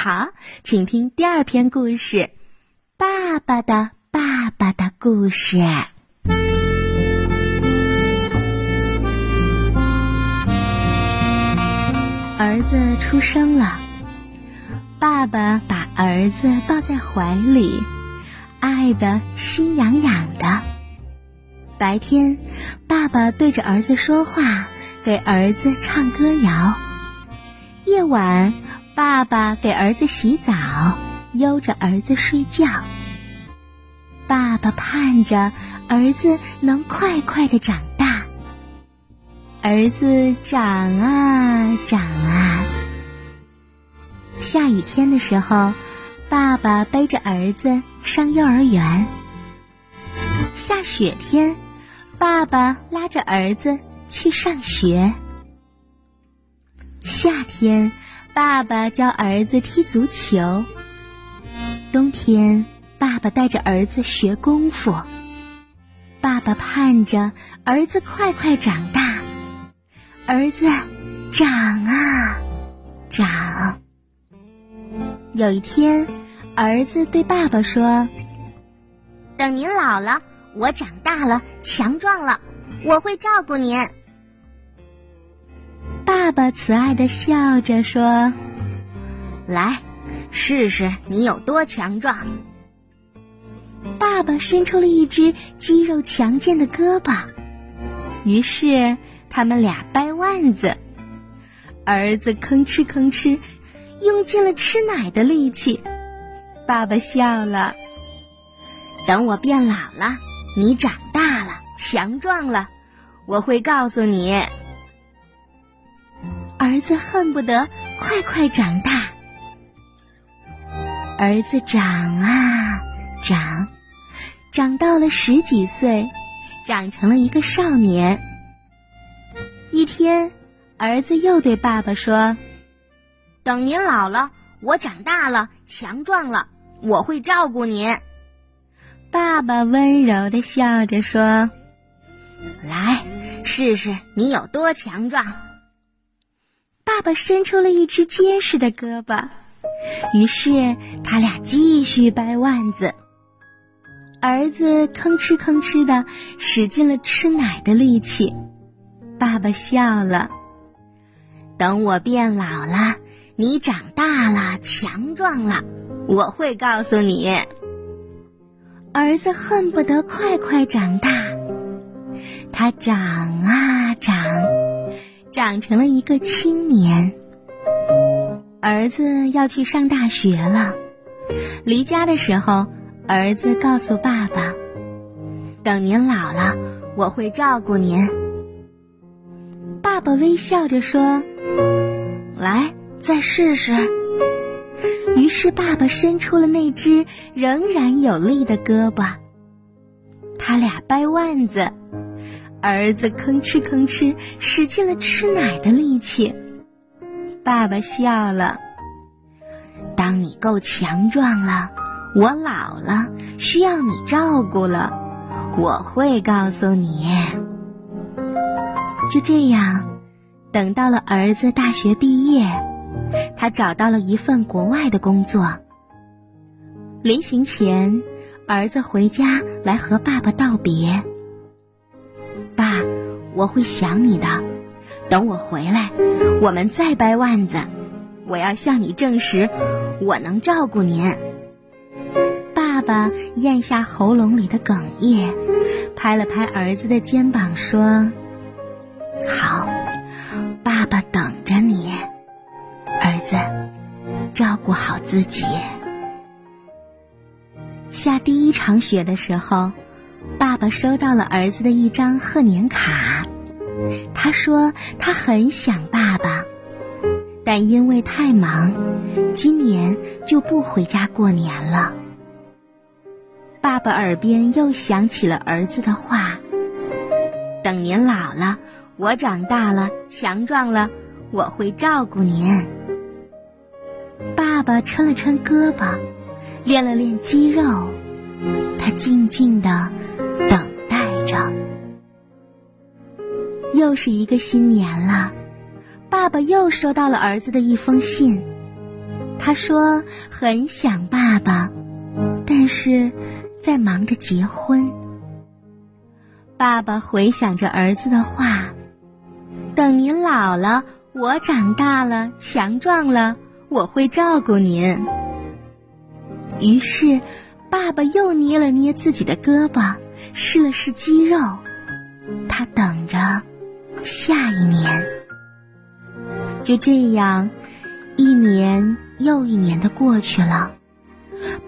好，请听第二篇故事《爸爸的爸爸的故事》。儿子出生了，爸爸把儿子抱在怀里，爱得心痒痒的。白天，爸爸对着儿子说话，给儿子唱歌谣；夜晚，爸爸给儿子洗澡，悠着儿子睡觉。爸爸盼着儿子能快快的长大。儿子长啊长啊，下雨天的时候，爸爸背着儿子上幼儿园；下雪天，爸爸拉着儿子去上学；夏天，爸爸教儿子踢足球；冬天，爸爸带着儿子学功夫。爸爸盼着儿子快快长大。儿子，长啊，长。有一天，儿子对爸爸说：“等您老了，我长大了，强壮了，我会照顾您。”爸爸慈爱的笑着说：“来，试试你有多强壮。”爸爸伸出了一只肌肉强健的胳膊，于是。他们俩掰腕子，儿子吭哧吭哧，用尽了吃奶的力气。爸爸笑了。等我变老了，你长大了，强壮了，我会告诉你。儿子恨不得快快长大。儿子长啊长，长到了十几岁，长成了一个少年。一天，儿子又对爸爸说：“等您老了，我长大了，强壮了，我会照顾您。”爸爸温柔的笑着说：“来，试试你有多强壮。”爸爸伸出了一只结实的胳膊，于是他俩继续掰腕子。儿子吭哧吭哧的使尽了吃奶的力气。爸爸笑了。等我变老了，你长大了，强壮了，我会告诉你。儿子恨不得快快长大，他长啊长，长成了一个青年。儿子要去上大学了，离家的时候，儿子告诉爸爸：“等您老了，我会照顾您。”爸爸微笑着说：“来，再试试。”于是爸爸伸出了那只仍然有力的胳膊。他俩掰腕子，儿子吭哧吭哧使尽了吃奶的力气。爸爸笑了：“当你够强壮了，我老了需要你照顾了，我会告诉你。”就这样，等到了儿子大学毕业，他找到了一份国外的工作。临行前，儿子回家来和爸爸道别：“爸，我会想你的。等我回来，我们再掰腕子。我要向你证实，我能照顾您。”爸爸咽下喉咙里的哽咽，拍了拍儿子的肩膀说。好，爸爸等着你，儿子，照顾好自己。下第一场雪的时候，爸爸收到了儿子的一张贺年卡。他说他很想爸爸，但因为太忙，今年就不回家过年了。爸爸耳边又响起了儿子的话：“等您老了。”我长大了，强壮了，我会照顾您。爸爸抻了抻胳膊，练了练肌肉，他静静的着。又是一个新年了，爸爸又收到了儿子的一封信。他说很想爸爸，但是在忙着结婚。爸爸回想着儿子的话：“等您老了，我长大了，强壮了，我会照顾您。”于是，爸爸又捏了捏自己的胳膊，试了试肌肉。他等着下一年。就这样，一年又一年的过去了。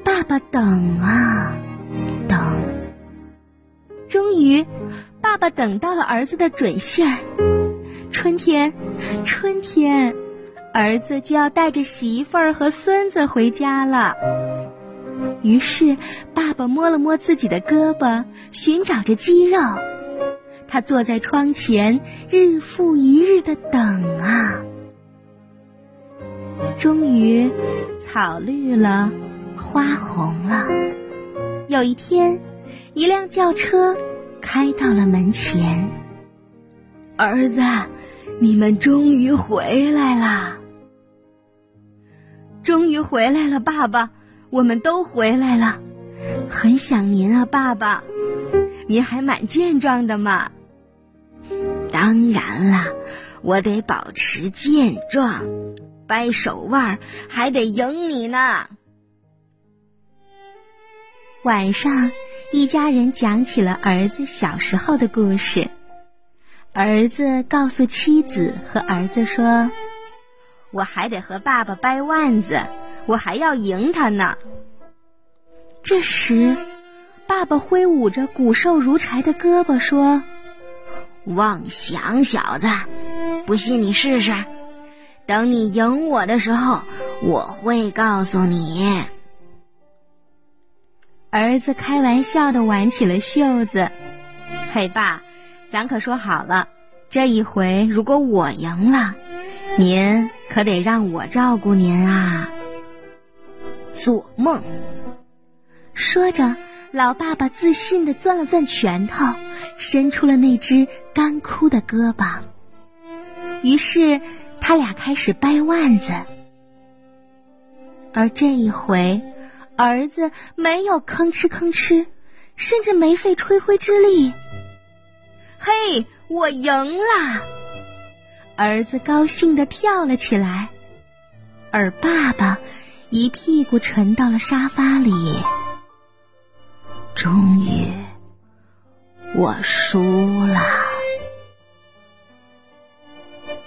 爸爸等啊等，终于，爸爸等到了儿子的准信儿。春天，春天，儿子就要带着媳妇儿和孙子回家了。于是，爸爸摸了摸自己的胳膊，寻找着肌肉。他坐在窗前，日复一日的等啊。终于，草绿了，花红了。有一天，一辆轿车开到了门前。儿子，你们终于回来啦！终于回来了，爸爸。我们都回来了，很想您啊，爸爸。您还蛮健壮的嘛。当然了，我得保持健壮，掰手腕还得赢你呢。晚上，一家人讲起了儿子小时候的故事。儿子告诉妻子和儿子说：“我还得和爸爸掰腕子。”我还要赢他呢。这时，爸爸挥舞着骨瘦如柴的胳膊说：“妄想，小子！不信你试试。等你赢我的时候，我会告诉你。”儿子开玩笑的挽起了袖子：“嘿，爸，咱可说好了，这一回如果我赢了，您可得让我照顾您啊。”做梦！说着，老爸爸自信的攥了攥拳头，伸出了那只干枯的胳膊。于是，他俩开始掰腕子。而这一回，儿子没有吭哧吭哧，甚至没费吹灰之力。嘿，我赢了！儿子高兴的跳了起来，而爸爸。一屁股沉到了沙发里。终于，我输了。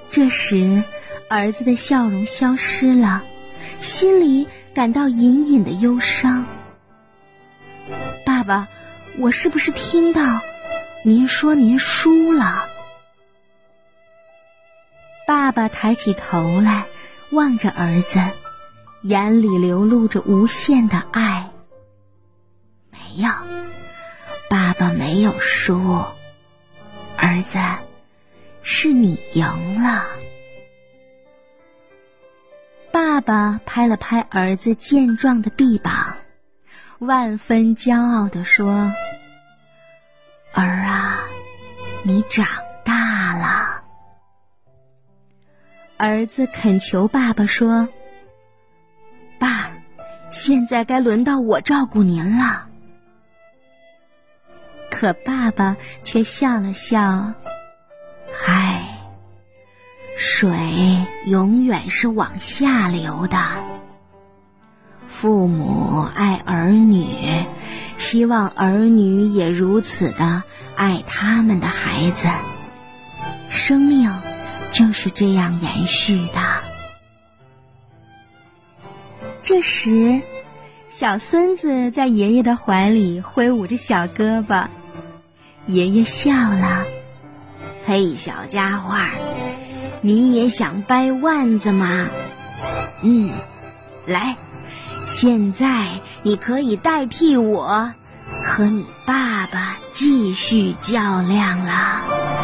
这时，儿子的笑容消失了，心里感到隐隐的忧伤。爸爸，我是不是听到您说您输了？爸爸抬起头来，望着儿子。眼里流露着无限的爱。没有，爸爸没有输，儿子，是你赢了。爸爸拍了拍儿子健壮的臂膀，万分骄傲地说：“儿啊，你长大了。”儿子恳求爸爸说。现在该轮到我照顾您了，可爸爸却笑了笑：“嗨，水永远是往下流的。父母爱儿女，希望儿女也如此的爱他们的孩子。生命就是这样延续的。”这时，小孙子在爷爷的怀里挥舞着小胳膊，爷爷笑了：“嘿，小家伙，你也想掰腕子吗？嗯，来，现在你可以代替我，和你爸爸继续较量了。”